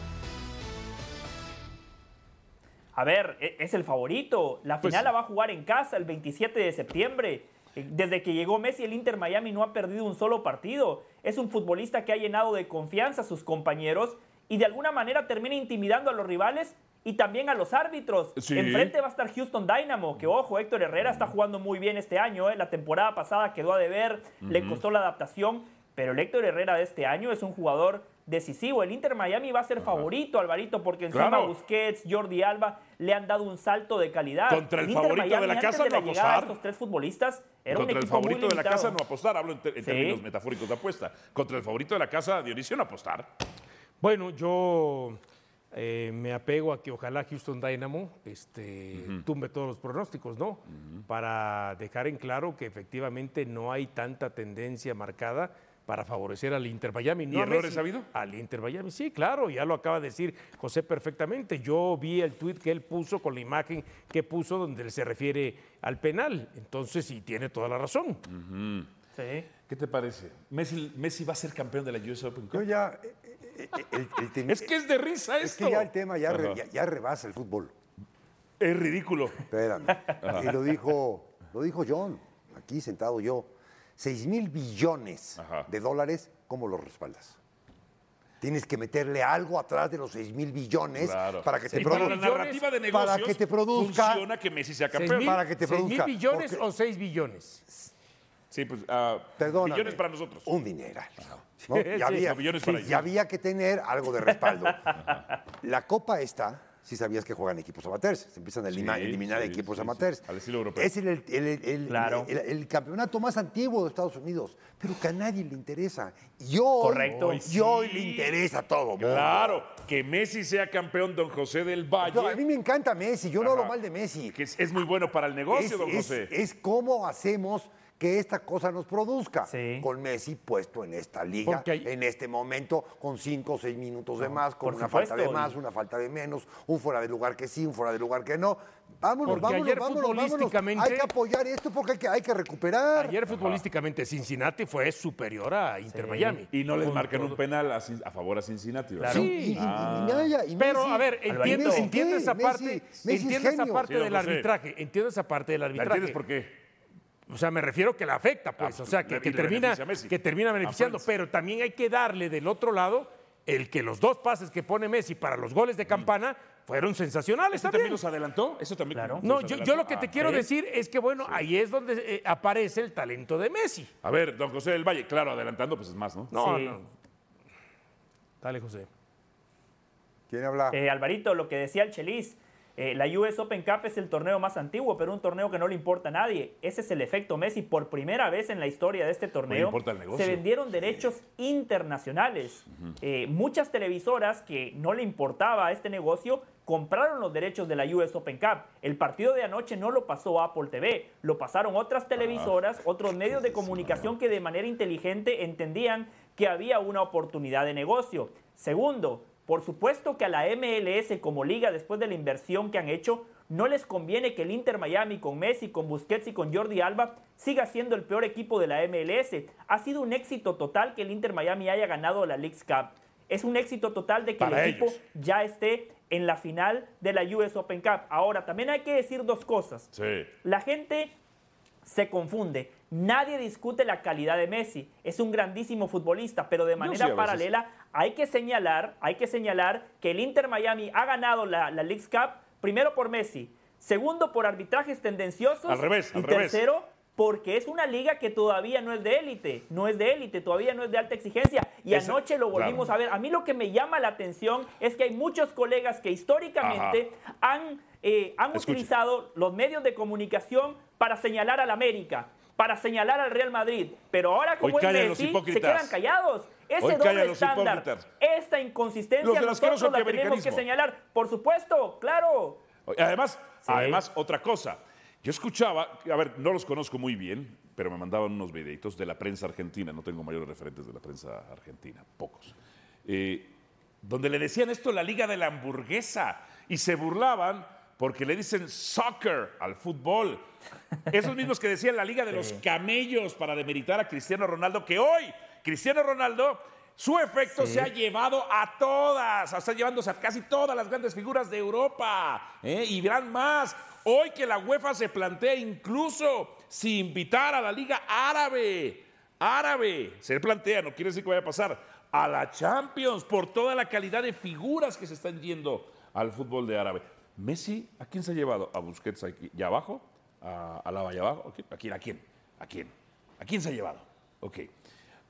A ver, e- es el favorito. La Pues final la va a jugar en casa el 27 de septiembre. Eh, Desde que llegó Messi, el Inter Miami no ha perdido un solo partido. Es un futbolista que ha llenado de confianza a sus compañeros y de alguna manera termina intimidando a los rivales y también a los árbitros. Sí. Enfrente va a estar Houston Dynamo, que ojo, Héctor Herrera está jugando muy bien este año. ¿eh? La temporada pasada quedó a deber, le costó la adaptación, pero el Héctor Herrera de este año es un jugador decisivo. El Inter Miami va a ser favorito, Alvarito, porque encima Claro. Busquets, Jordi Alba le han dado un salto de calidad. Contra el favorito de la casa de la no llegada de apostar. estos tres futbolistas era Contra un el favorito de la casa no apostar, hablo en, te- en Sí. términos metafóricos de apuesta. Contra el favorito de la casa, Dionisio, no apostar. Bueno, yo eh, me apego a que ojalá Houston Dynamo este, tumbe todos los pronósticos, ¿no? Para dejar en claro que efectivamente no hay tanta tendencia marcada para favorecer al Inter Miami. No ¿Y errores Messi, ha habido? Al Inter Miami, sí, claro, ya lo acaba de decir José perfectamente. Yo vi el tuit que él puso con la imagen que puso donde se refiere al penal. Entonces, sí, tiene toda la razón. Sí. ¿Qué te parece? Messi, Messi va a ser campeón de la US Open Yo ya. El- el tem- Es que es de risa es esto. que ya el tema ya, re- Ajá. ya, ya rebasa el fútbol. Es ridículo. Espérame. Y lo dijo, lo dijo John, aquí sentado yo. 6 mil billones Ajá. de dólares, ¿cómo los respaldas? Tienes que meterle algo atrás de los 6 mil billones Claro. para que te Y para la produzca. narrativa de negocios para que te produzca. funciona que Messi sea ¿Seis campeón. mil- para que te seis produzca, mil billones porque- o 6 billones? Sí, pues, Perdóname. billones para nosotros. Un dineral. ¿No? Sí, Y sí. había, y que tener algo de respaldo. La copa esta, si sabías que juegan equipos amateurs, se empiezan a elima- Sí, eliminar sí, equipos sí, sí. amateurs. Al estilo europeo. Es el, el- el- el- Claro. el- el campeonato más antiguo de Estados Unidos, pero que a nadie le interesa. Y hoy, Correcto. y hoy le interesa a todo. mundo. Claro, que Messi sea campeón, don José del Valle. No, a mí me encanta Messi, yo no hablo Ajá. mal de Messi. que es, es muy bueno para el negocio, es, don es- José. es cómo hacemos que esta cosa nos produzca. Sí. Con Messi puesto en esta liga, hay- en este momento, con cinco o seis minutos de más, con una supuesto, falta de y- más, una falta de menos, un fuera de lugar que sí, un fuera de lugar que no. Vámonos, Porque vámonos, ayer vámonos, vámonos. futbolísticamente- Hay que apoyar esto porque hay que, hay que recuperar. Ayer futbolísticamente Cincinnati fue superior a Inter Miami. Y no les Con marcan un penal a, favor a Cincinnati, ¿verdad? Claro. Sí, y- y- y Ah. Naya, y Pero, Messi- a ver, entiendo, ¿Messi entiendo qué? esa Messi- parte, entiendo esa parte del arbitraje, entiendo esa parte del ¿La arbitraje. entiendes por qué? O sea, me refiero que la afecta, pues. Ah, o sea, que, le- que le termina, que termina beneficiando. Friends. Pero también hay que darle del otro lado el que los dos pases que pone Messi para los goles de campana fueron sensacionales ¿Eso también. también los adelantó? ¿Eso también Claro. No, yo, lo que te Ah, quiero decir es que, bueno, ahí es donde eh, aparece el talento de Messi. A ver, don José del Valle, claro, adelantando, pues es más, ¿no? No, Sí. no. Dale, José. ¿Quién habla? Eh, Alvarito, lo que decía el Chelis, eh, la US Open Cup es el torneo más antiguo, pero un torneo que no le importa a nadie. Ese es el efecto Messi. Por primera vez en la historia de este torneo importa el negocio. se vendieron derechos internacionales. Eh, muchas televisoras que no le importaba a este negocio compraron los derechos de la US Open Cup. El partido de anoche no lo pasó Apple TV, lo pasaron otras televisoras, otros medios de comunicación que de manera inteligente entendían que había una oportunidad de negocio. Segundo, por supuesto que a la MLS como liga, después de la inversión que han hecho, no les conviene que el Inter Miami con Messi, con Busquets y con Jordi Alba siga siendo el peor equipo de la MLS. Ha sido un éxito total que el Inter Miami haya ganado la League's Cup. Es un éxito total de que Para el equipo ya esté en la final de la US Open Cup. Ahora, también hay que decir dos cosas. Sí. La gente se confunde. Nadie discute la calidad de Messi. Es un grandísimo futbolista, pero de manera paralela hay que señalar, hay que señalar que el Inter Miami ha ganado la, la League's Cup primero por Messi, segundo por arbitrajes tendenciosos Al revés, y al revés. tercero porque es una liga que todavía no es de élite, no es de élite, todavía no es de alta exigencia. Y Esa- anoche lo volvimos claro. a ver. A mí lo que me llama la atención es que hay muchos colegas que históricamente han, eh, han Escuche. utilizado los medios de comunicación para señalar al América, para señalar al Real Madrid. Pero ahora como Hoy es Messi, se quedan callados. Ese Hoy doble estándar, esta inconsistencia nosotros la tenemos que señalar. Por supuesto, claro. Además, Sí. además, otra cosa. Yo escuchaba, a ver, no los conozco muy bien, pero me mandaban unos videitos de la prensa argentina, no tengo mayores referentes de la prensa argentina, pocos, eh, donde le decían esto la liga de la hamburguesa y se burlaban porque le dicen soccer al fútbol. Esos mismos que decían la liga de los camellos para demeritar a Cristiano Ronaldo, que hoy Cristiano Ronaldo, su efecto se ha llevado a todas, está llevándose a casi todas las grandes figuras de Europa, ¿eh? y verán más. Hoy que la UEFA se plantea incluso si invitar a la liga árabe, árabe, se plantea, no quiere decir que vaya a pasar, a la Champions por toda la calidad de figuras que se están yendo al fútbol de árabe. Messi, ¿a quién se ha llevado? ¿A Busquets aquí, y abajo? ¿A, a Lava y abajo? ¿A quién? ¿A quién? ¿A quién? ¿A quién? ¿A quién se ha llevado? Ok.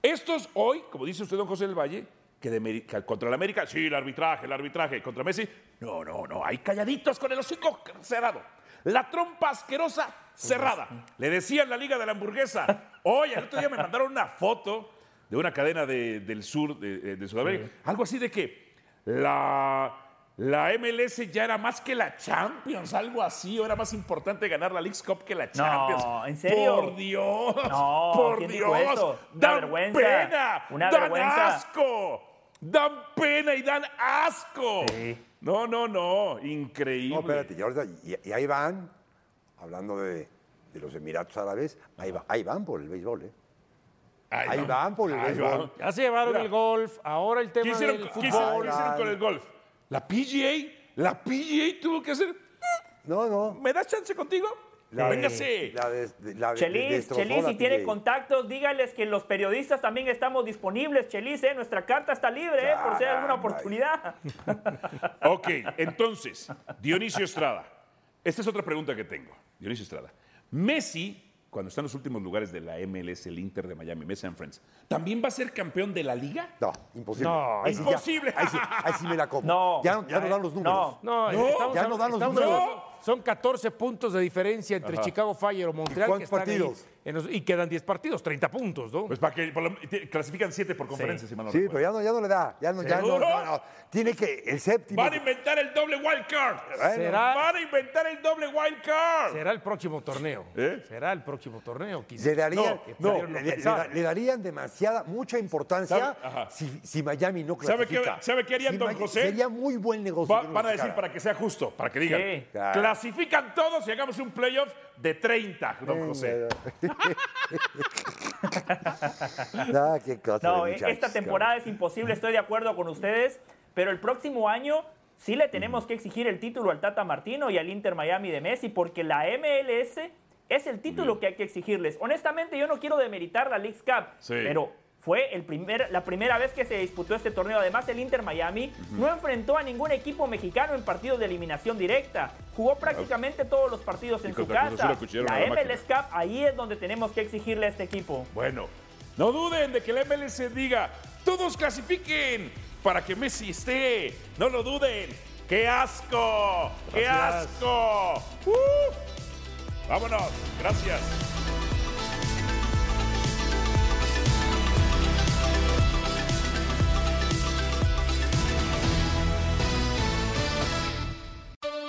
Estos hoy, como dice usted, don José del Valle, que, de que contra el América, sí, el arbitraje, el arbitraje. Contra Messi, no, no, no, hay calladitos con el hocico cerrado. La trompa asquerosa cerrada. Le decían la Liga de la Hamburguesa. Oye, el otro día me mandaron una foto de una cadena de- del sur de, de Sudamérica. Algo así de que la, la MLS ya era más que la Champions, algo así, o era más importante ganar la League's Cup que la Champions. ¿en serio? Por Dios, No, por ¿quién Dios, dijo eso? Una dan vergüenza, pena, una dan vergüenza. asco, dan pena y dan asco. Sí. No, no, no, increíble. No, espérate, y, ahorita- y- y ahí van, hablando de, de los Emiratos Árabes, ahí, va- ahí van por el béisbol, ¿eh? Ahí van por el ahí béisbol. van. Ya se llevaron Mira. el golf, ahora el ¿Qué tema del qué fútbol. hicieron- qué hicieron con el golf? La PGA, la PGA tuvo que hacer, No, no. ¿me das chance contigo? La de- Véngase. La de, de- la de- Chelis, Chelis, si tiene contactos, dígales que los periodistas también estamos disponibles, Chelis, ¿eh? Nuestra carta está libre, ¿eh? Por si hay alguna oportunidad. Ok, entonces, Dionisio Estrada. Esta es otra pregunta que tengo. Dionisio Estrada. Messi, cuando está en los últimos lugares de la MLS, el Inter de Miami, Messi and Friends, ¿también va a ser campeón de la liga? No, imposible. No, Ahí sí ya- imposible. ahí, sí, ahí sí me la como. No. ya, no, ya no dan los números. No, No, estamos ya no dan los números. Son 14 puntos de diferencia entre Chicago Fire o Montreal. cuántos que están partidos? Los- y quedan 10 partidos, 30 puntos, ¿no? Pues para que por lo- te- clasifican siete por conferencia, si mal no Sí, recuerdo. pero ya no, ya no le da. Ya no, ya no, no, no. Tiene que el séptimo. Van a inventar el doble wild card. Será- Van a inventar el doble wild card. Será el próximo torneo. ¿Eh? Será el próximo torneo, quizá. Le darían, No, le, le- pensaban. le darían demasiada, mucha importancia si, si Miami no ¿Sabe qué- clasifica. sabe qué harían, Si don José? Sería muy buen negocio. Va- van a decir para que sea justo, para que digan. Sí. Claro. Clasifican todos y hagamos un playoff de 30, don José. Ah, qué cosa No, de eh, esta temporada es imposible, estoy de acuerdo con ustedes, pero el próximo año sí le tenemos que exigir el título al Tata Martino y al Inter Miami de Messi, porque la MLS es el título que hay que exigirles. Honestamente, yo no quiero demeritar la League's Cup, Sí. pero fue el primer, la primera vez que se disputó este torneo. Además, el Inter Miami no enfrentó a ningún equipo mexicano en partidos de eliminación directa. Jugó prácticamente todos los partidos en su casa. La. MLS Cup, ahí es donde tenemos que exigirle a este equipo. Bueno, no duden de que la MLS diga, todos clasifiquen para que Messi esté. No lo duden. ¡Qué asco! ¡Qué Gracias. asco! ¡Uh! Vámonos. Gracias.